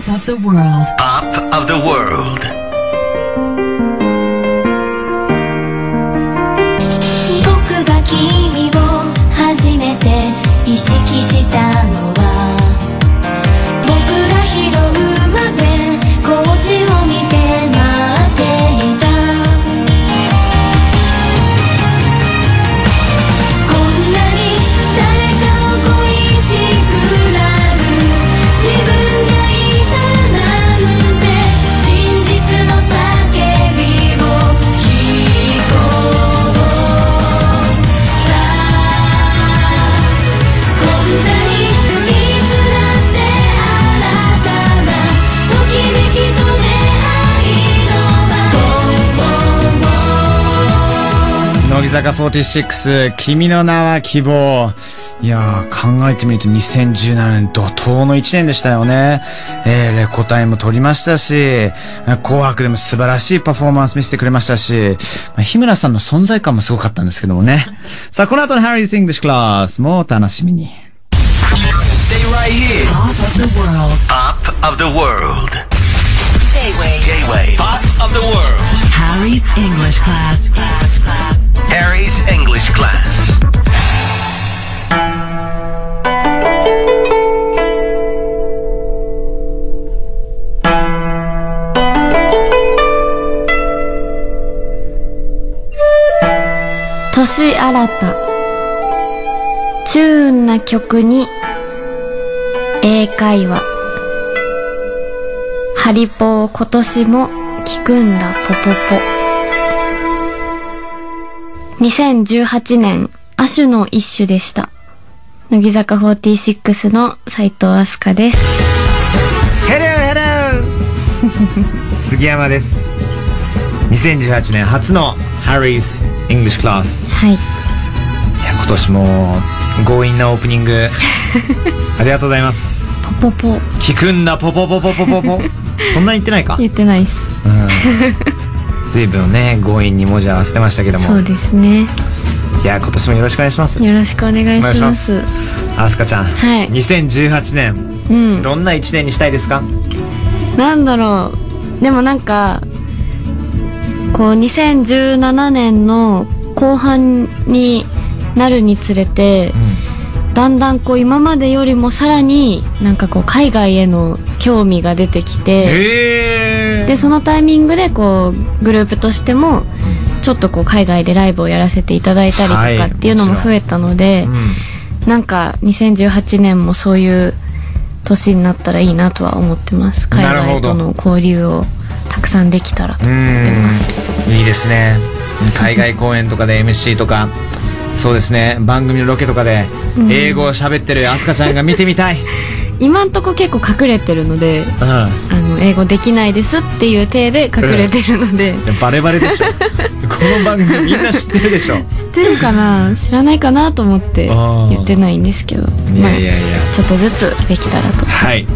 Pop of the world. Pop of the world. 坂46、君の名は希望。いやー、考えてみると2017年怒涛の1年でしたよね。えー、レコタイも取りましたし、紅白でも素晴らしいパフォーマンス見せてくれましたし、まあ日村さんの存在感もすごかったんですけどもね。さあ、この後の Harry's English Class もお楽しみに。Stay right here. Pop of the world. Pop of the world. J-Wave. Pop of the world. Harry's English class. Harry's English class. 年新たチューンな曲に英会話ハリポー今年も聞くんだポポポ2018年亜種の一種でした。乃木坂46の斉藤飛鳥です。Hello, hello! 杉山です。2018年初の Harry's English Class。はい。いや今年も強引なオープニング。ありがとうございます。ポポポ。聞くんだポポポポポポポ。そんな言ってないか？言ってないっす。うん随分ね強引に文字合わせてましたけども。そうですね。いや今年もよろしくお願いします。よろしくお願いします。す。アスカちゃん、はい。2018年。うん。どんな1年にしたいですか？なんだろう。でもなんかこう2017年の後半になるにつれてだんだんこう今までよりもさらになんかこう海外への興味が出てきてでそのタイミングでこうグループとしてもちょっとこう海外でライブをやらせていただいたりとはいかっていうのも増えたので、なんか2018年もそういう年になったらいいなとは思ってます。海外との交流をたくさんできたらと思ってます。いいですね。海外公演とかで MC とかそうですね。番組のロケとかでうん。英語を喋ってるアスカちゃんが見てみたい、今んとこ結構隠れてるのでうん。あの英語できないですっていう体で隠れてるので、バレバレでしょ。この番組みんな知ってるでしょ。知ってるかな？知らないかなと思って言ってないんですけど。いやいやいや、まあ、ちょっとずつできたらと。はい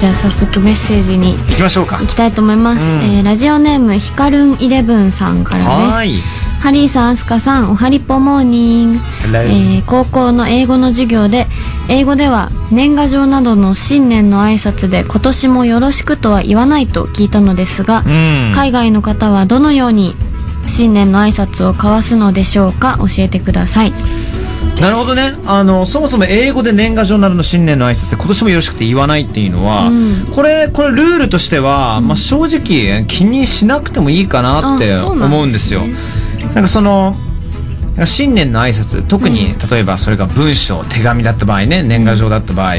じゃあ早速メッセージに行きましょうか。行きたいと思います、うん。えーラジオネームひかるんイレブンさんからです。ハリーさん、アスカさん、おはりぽモーニング。えー高校の英語の授業で、英語では年賀状などの新年の挨拶で今年もよろしくとは言わないと聞いたのですが、うん。海外の方はどのように新年の挨拶を交わすのでしょうか教えてください。なるほどね。あのそもそも英語で年賀状などの新年の挨拶で今年もよろしくて言わないっていうのは、うん。これこれルールとしては、まあ、正直気にしなくてもいいかなって思うんですよ。なんかそのなんか新年の挨拶特に、例えばそれが文章手紙だった場合ね年賀状だった場合、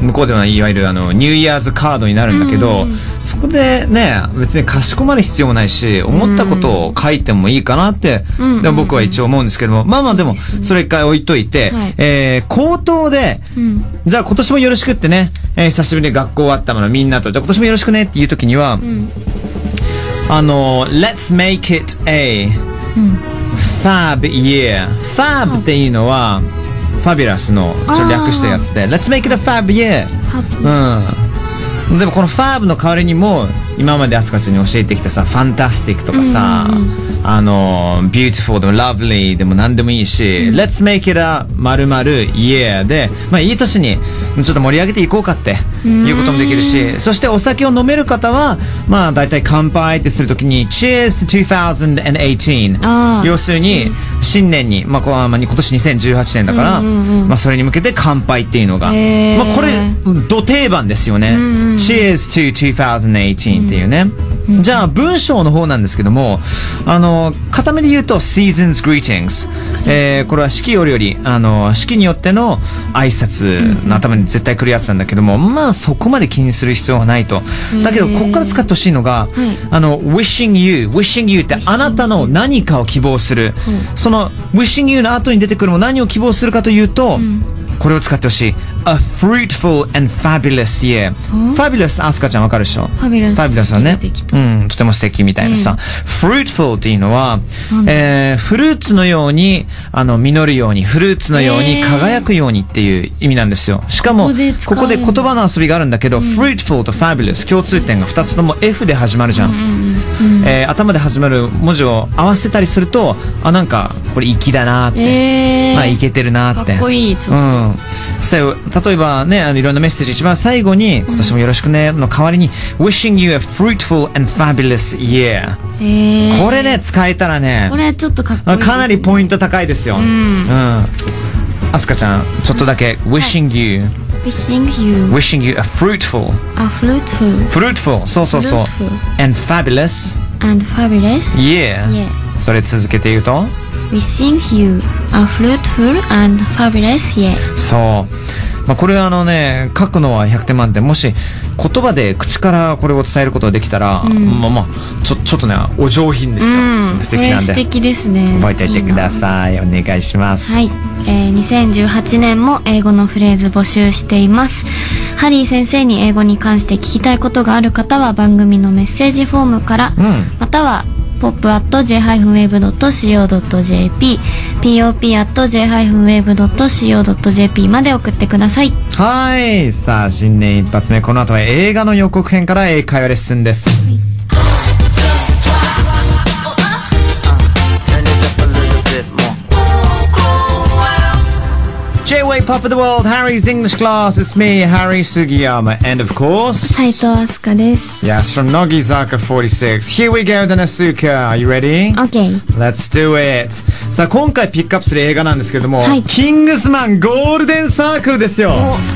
向こうではいわゆるあのニューイヤーズカードになるんだけど、うんそこでね別にかしこまる必要もないし思ったことを書いてもいいかなって、うんでも僕は一応思うんですけどもまあまあでもそれ一回置いといて、はいえー口頭でうん。じゃあ今年もよろしくってね、えー久しぶりに学校終わったものみんなとじゃあ今年もよろしくねっていう時には、うん。あの Let's make it a うん。Fab year. Fab っていうのはファビュラスのちょっと略したやつで。Let's make it a fab year. うんでもこの fab の代わりにも今までアスカちゃんに教えてきたさ fantastic とかさ、あの beautiful でも lovely でも何でもいいし、Let's make it a 〇〇 year で、まあいい年にちょっと盛り上げていこうかっていうこともできるし、そしてお酒を飲める方は、まあ大体乾杯ってするときに Cheers to 2018あー要するに新年に、まあ今年2018年だから、まあそれに向けて乾杯っていうのが、まあこれ、ど定番ですよね。Cheers to 2018っていうね。じゃあ文章の方なんですけども、あの、固めで言うと Seasons Greetings。えーこれは四季折々、あの、四季によっての挨拶の頭に絶対来るやつなんだけども、まあそこまで気にする必要はないと。だけど、ここから使ってほしいのが、あの、wishing you、wishing you ってあなたの何かを希望する。その wishing you の後に出てくるも何を希望するかというと、これを使ってほしい。A fruitful and fabulous year. fabulous アスカちゃんわかるでしょ？Fabulous fabulous はね。うん、とても素敵みたいなさ。fruitful っていうのは、えー、フルーツのように、あの、実るように、フルーツのように輝くようにっていう意味なんですよ。しかも、ここで言葉の遊びがあるんだけど、fruitful と fabulous 共通点が2つとも F で始まるじゃん。えー頭で始まる文字を合わせたりすると、あ、なんか、これ粋だなって。えー、まあ、いけてるなって。かっこいいちょっとうん。そう例えばね、あのいろんなメッセージ、一番最後に、今年もよろしくね、の代わりに、wishing you a fruitful and fabulous year。えー、これね、使えたらねこ、れちょっとかっこいいねかなりポイント高いですよ。うん。アスカちゃん、ちょっとだけ、wishing you、Wishing you wishing you a fruitful、 a fruitful fruitful、そうそうそう Fruitful、 and fabulous and fabulous year。 year それ続けて言うと Wishing you a fruitful and fabulous year そう。 まあ、これはあのね、書くのは100点満点。もし、言葉で口からこれを伝えることができたら、まあまあ、ちょ、ちょっとね、お上品ですよ。素敵なんで。素敵ですね覚えておいてください。お願いします。はい、えー、2018年も英語のフレーズ募集していますハリー先生に英語に関して聞きたいことがある方は番組のメッセージフォームから、うんまたは pop.j-wave.co.jp pop.j-wave.co.jp まで送ってくださいはい。さあ、新年一発目。この後は映画の予告編から英会話レッスンです。はい J-Way Pop of the World, Harry's English class. It's me, Harry Sugiyama. And of course... 斉藤飛鳥です Yes, from Nogizaka 46. Here we go, Danasuka. Are you ready? OK Let's do it! さあ、今回ピックアップする映画なんですけれども、はいキングスマンゴールデンサークルですよ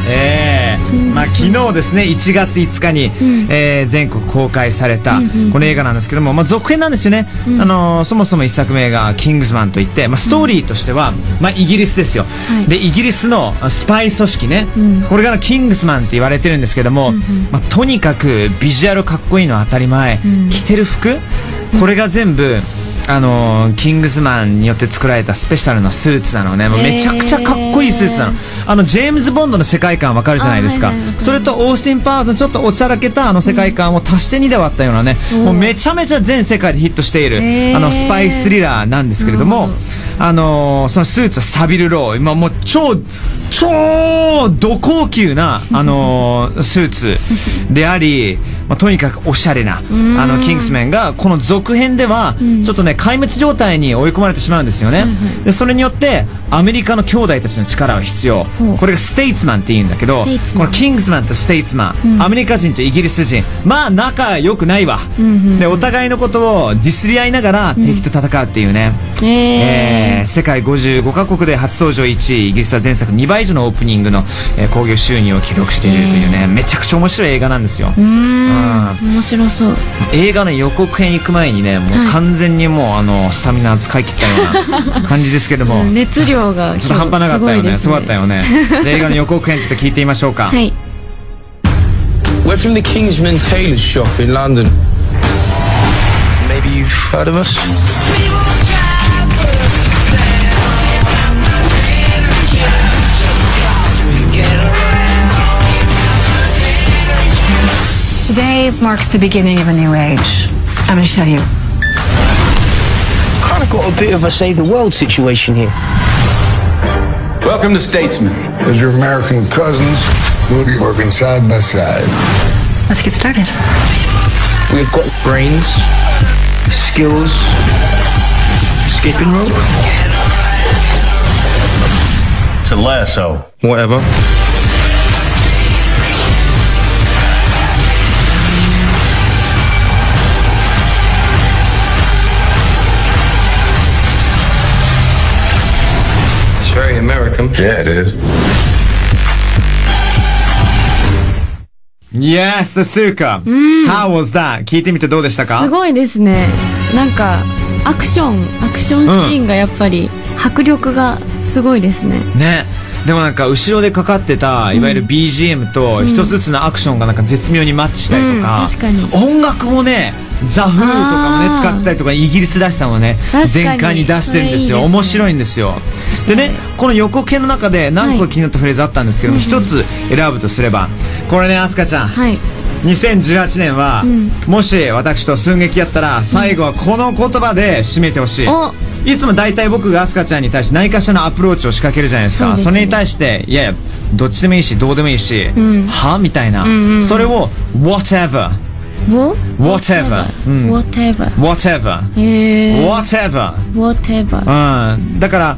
ええキングスマンまあ昨日ですね、1月5日に、えー全国公開された、この映画なんですけども、まあ続編なんですよね。あのーそもそも1作目がキングスマンといって、まあストーリーとしては、まあイギリスですよ。はいで、イギリスのあスパイ組織ね、これがキングスマンって言われてるんですけども、まあとにかくビジュアルかっこいいのは当たり前、着てる服、これが全部、あのーキングスマンによって作られたスペシャルなスーツなのね。もうめちゃくちゃかっこいいスーツなの。あの、ジェームズ・ボンドの世界観わかるじゃないですかあはいはいわか。るそれとオースティン・パワーズのちょっとおちゃらけたあの世界観を足して2で割ったようなね、もうめちゃめちゃ全世界でヒットしている、あの、スパイスリラーなんですけれども、あのーそのスーツはサビル・ロー。今もう超、超、ど高級な、あのースーツであり、まあ、とにかくおしゃれな、あの、キングスメンが、この続編では、ちょっとね、壊滅状態に追い込まれてしまうんですよね。で、それによって、アメリカの兄弟たちの力は必要。これがステイツマンって言うんだけど、このキングスマンとステイツマン、アメリカ人とイギリス人、まあ仲良くないわ。で、お互いのことをディスり合いながら敵と戦うっていうね。ええー世界55カ国で初登場1位イギリスは前作2倍以上のオープニングのえー興行収入を記録しているというね、めちゃくちゃ面白い映画なんですよ、ー、うーん。面白そう。映画の予告編行く前にねもう完全にもうあのスタミナ使い切ったような感じですけども、熱量がちょっと半端なかったよねすごかったよよねじゃあ映画の予告編ちょっと聞いてみましょうか、はい We're from the Kingsman Tailors shop in London. Maybe you've heard of us? Today marks the beginning of a new age. I'm going to show you. kind of got a bit of a save the world situation here. Welcome to Statesman. As your American cousins, we'll be working side by side. Let's get started. We've got brains, skills, escaping rope, It's a lasso. whatever. American. Yeah, it is. Yes, Suka! How was that? 聞いてみてどうでしたか？すごいですね。なんか、アクション、アクションシーンがやっぱり、迫力がすごいですね。ね。でもなんか後ろでかかってたいわゆる BGM と一つずつのアクションがなんか絶妙にマッチしたりとか、うん確かに音楽もねザ・フーとかもね使ってたりとかイギリスらしさもね全開に出してるんですよ。面白いんですよ。でねこの予告編の中で何個か気になったフレーズあったんですけども一、つ選ぶとすればこれねアスカちゃん。はい。2018年は、ん。もし私と寸劇やったら最後はこの言葉で締めてほしい、お。いつも大体僕がアスカちゃんに対して何かしらのアプローチを仕掛けるじゃないですか。そね。れに対していやいやどっちでもいいしどうでもいいし、ん。は？みたいな、んうんそれを whatever Wha- Whatever. うん Whatever. whatever. Whatever. Whatever. うんだから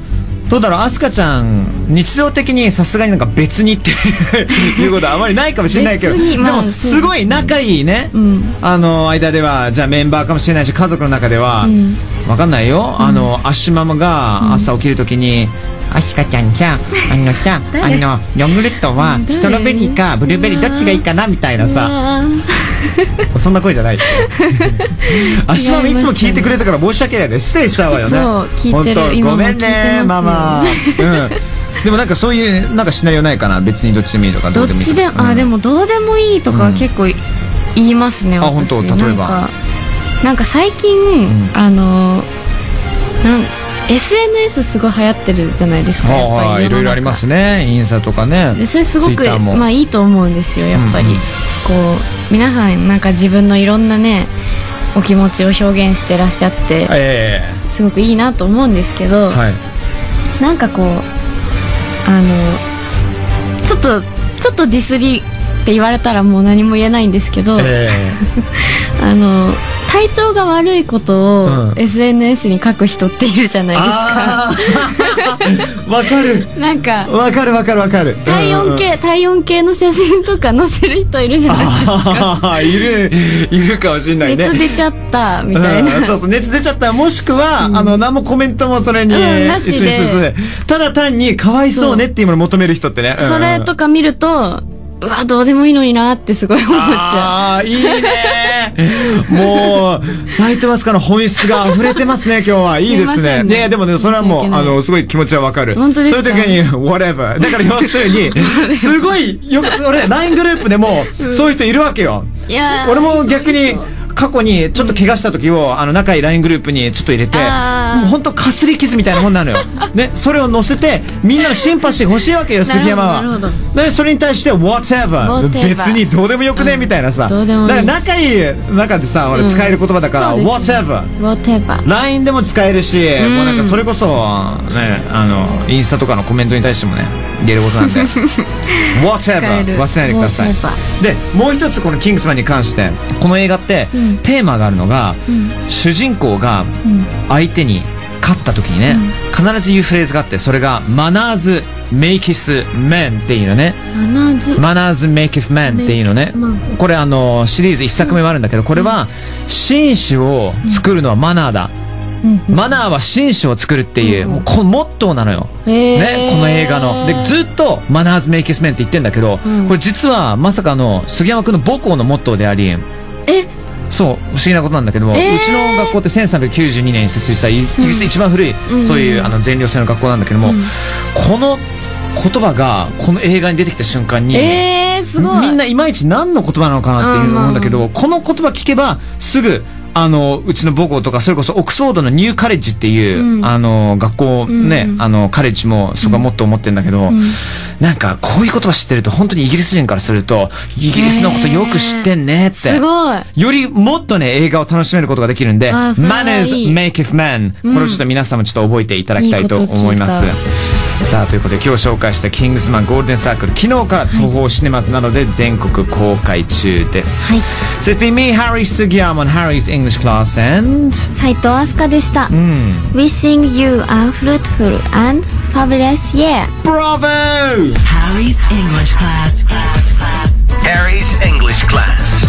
どうだろう？アスカちゃん日常的にさすがになんか別にって いうことはあまりないかもしれないけど、でもすごい仲いいね、うん。あの間ではじゃあメンバーかもしれないし家族の中では、うんわかんないよ、あのアッシュママが朝起きるときに、アシカちゃんさ あのさあ誰のヨーグルトは誰ストロベリーかブルーベリーどっちがいいかな？みたいなさ。そんな声じゃない。アッシュママいつも聞いてくれたから申し訳ないね。失礼しちゃうわよね。そう聞ごめんねママ。うん。でもなんかそういうなんかシナリオないかな？別にどっちでもいいとか。どどっうでもいいとか。ちでも、あ、でもどうでもいいとかは結構言いますね、あ私。本当？例えばなんか、最近、ん。あの、なん、SNS すごい流行ってるじゃないですか、やっぱり。はいろいろありますね。インスタとかね。でそれすごくまあいいと思うんですよやっぱり、うんうん。こう皆さんなんか自分のいろんなねお気持ちを表現してらっしゃってえすごくいいなと思うんですけど、えはい。なんかこうあのちょっとちょっとディスりって言われたらもう何も言えないんですけど、え。あの体調が悪いことをうん。SNS に書く人っているじゃないですか。わかる。なんかわかるわかるわかる。体温計、体温計の写真とか載せる人いるじゃないですか。あ あいるいるかもしれないね。熱出ちゃったみたいな。うん。そうそう熱出ちゃったもしくは、あの何もコメントもそれに、うんなしで。一緒に進めただ単にかわいそうねっていうものを求める人ってね、うん。それとか見ると、うわ、どうでもいいのになってすごい思っちゃああいいねもう斎藤飛鳥の本質が溢れてますね今日は。いいですね。ね。でもねそれはもうあのすごい気持ちはわかる。本当ですか？そういう時に whatever だから要するに す。ごいよく俺 LINE グループでもそういう人いるわけよ。う。いやー俺も逆に過去にちょっと怪我した時を、あの仲いい LINE グループにちょっと入れてもうほんとかすり傷みたいなもんなのよ。ねそれを載せてみんなのシンパシー欲しいわけよ杉山は。なるほど。でそれに対して whatever, 別にどうでもよくね、うん。みたいなさ。だから仲いい中でさ俺うん。使える言葉だから、whatever whatever。LINE でも使えるし、ん。もうなんかそれこそねあのインスタとかのコメントに対してもね言えることなんで。whatever 忘れないでください。でもう一つこの「キングスマン」に関してこの映画って、うん。テーマがあるのが、うん。主人公がうん。相手に勝った時にね、必ず言うフレーズがあってそれが「マナーズ・メイキス・メン」っていうのね。マナーズ。マナーズ・メイキス・メンっていうのね。これあのシリーズ1作目もあるんだけどこれは紳士を作るのはマナーだ、うんうんマナーは紳士を作るっていう、うんもうこのモットーなのよ。ね、この映画の。で、ずっと、マナーズメイキスメンって言ってんだけど、うん。これ実は、まさかの、杉山くんの母校のモットーであり、え？そう、不思議なことなんだけども、えー。うちの学校って1392年に設立したイイギリスで一番古い、うん。そういうあの全寮制の学校なんだけども、うん。この言葉がこの映画に出てきた瞬間に、えー、すごい。みんないまいち何の言葉なのかなっていう思うんだけど、この言葉聞けばすぐあの、うちの母校とか、それこそオックスフォードのニューカレッジっていう、うんあの、学校ね、うんあの、カレッジもそこはもっと思ってんだけど、んなんか、こういう言葉知ってると、本当にイギリス人からすると、イギリスのことよく知ってんねって。すごい。よりもっとね、映画を楽しめることができるんで、Manners Maketh Man。これをちょっと皆さんもちょっと覚えていただきたいと思います。いいさあ、ということで今日紹介したキングスマンゴールデンサークル、昨日から東宝シネマズなどで全国公開中です。はい。So it's been me, Harry Sugiyama on Harry's English class and... 斉藤飛鳥でした。うん。Wishing you a fruitful and fabulous year. Bravo! Harry's English class. Harry's English class.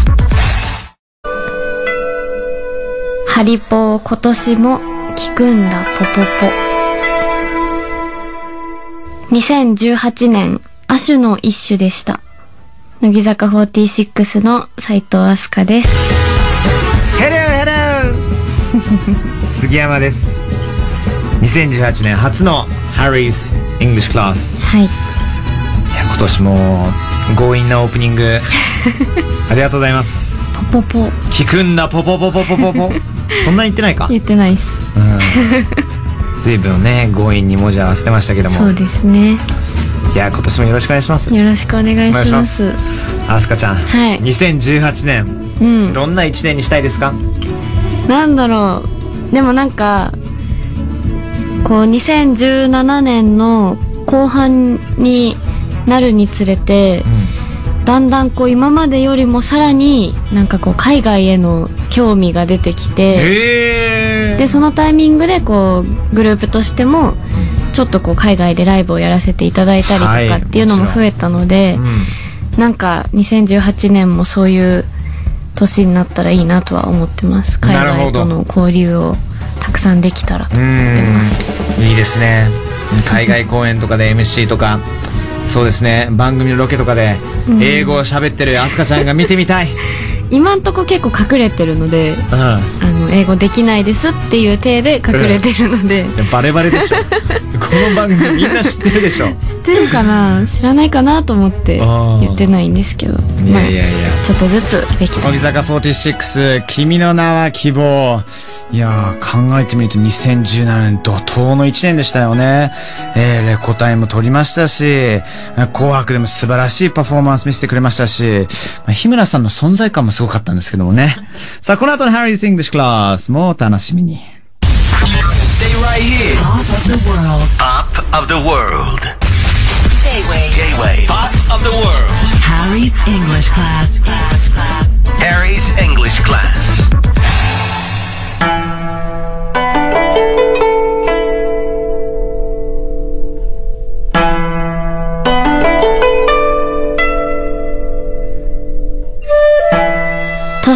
ハリポー今年も聞くんだポポポ。2018年、亜種の一種でした。乃木坂46の斉藤飛鳥です。杉山です。2018年初の。はい。いや今年も強引なオープニング ありがとうございますポポポ。聞くんだポポポポポポポそんな言ってないか？言ってないっす。うん随分ね強引に文字合わせてましたけどもそうですね。いや今年もよろしくお願いしますよろしくお願いしますす。あすかちゃん、はい2018年うん。どんな1年にしたいですか？なんだろう。でもなんか、こう2017年の後半になるにつれて、だんだんこう今までよりもさらになんかこう海外への興味が出てきて、で、そのタイミングでこうグループとしても、ちょっとこう海外でライブをやらせていただいたりとはいかっていうのも増えたので、なんか2018年もそういう年になったらいいなとは思ってます。海外との交流をたくさんできたらとう思ってます。ん。いいですね。海外公演とかで MC とか。そうですね。番組のロケとかでうん。英語を喋ってるあすかちゃんが見てみたい、今んとこ結構隠れてるので、うんあの、英語できないですっていう体で隠れてるので、いやバレバレでしょ。この番組みんな知ってるでしょ。知ってるかな？知らないかなと思って言ってないんですけど、いまあやいや。いやちょっとずつできた。乃木坂46君の名は希望。いやー考えてみると2017年怒涛の1年でしたよね、えー、レコタイム取りましたし紅白でも素晴らしいパフォーマンス見せてくれましたし、まあ、日村さんの存在感もすごかったんですけどもね。さあこの後の Harry's English Class もお楽しみに Stay right here. Top of the world. Pop of the world. J-Way. J-Way. Pop of the world. Harry's English class. Harry's English class.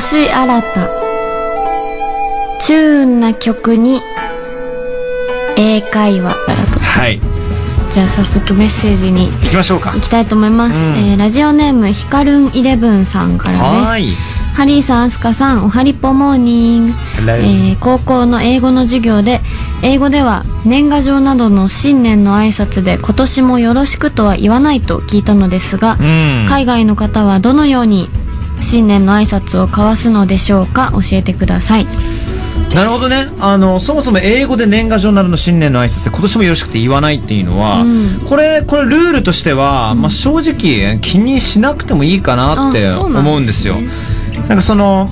年新たチューンな曲に英会話からと。はい。じゃあ早速メッセージに行きましょうか。行きたいと思います、うん。えーラジオネームヒカルンイレブンさんからです。はーい。ハリーさん、アスカさん、おはりぽモーニング。えー高校の英語の授業で、英語では年賀状などの新年の挨拶で今年もよろしくとは言わないと聞いたのですが、うん。海外の方はどのように新年の挨拶を交わすのでしょうか？教えてください。なるほどね。あの、そもそも英語で年賀状などの新年の挨拶で今年もよろしくて言わないっていうのは、うん。これ、これルールとしては、まあ正直気にしなくてもいいかなって思うんですよ。なんかその、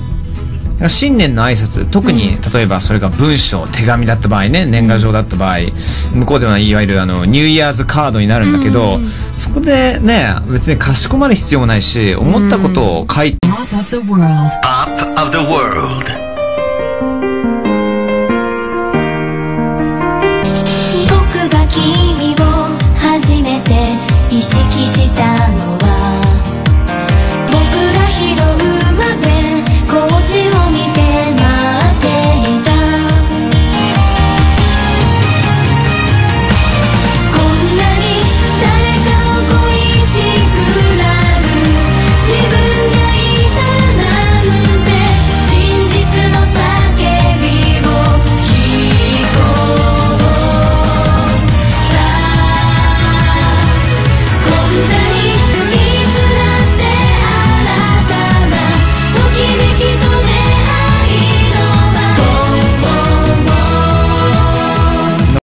新年の挨拶特に、例えばそれが文章手紙だった場合ね年賀状だった場合、向こうではいわゆるあのニューイヤーズカードになるんだけど、うんそこでね別にかしこまる必要もないし思ったことを書いて、したの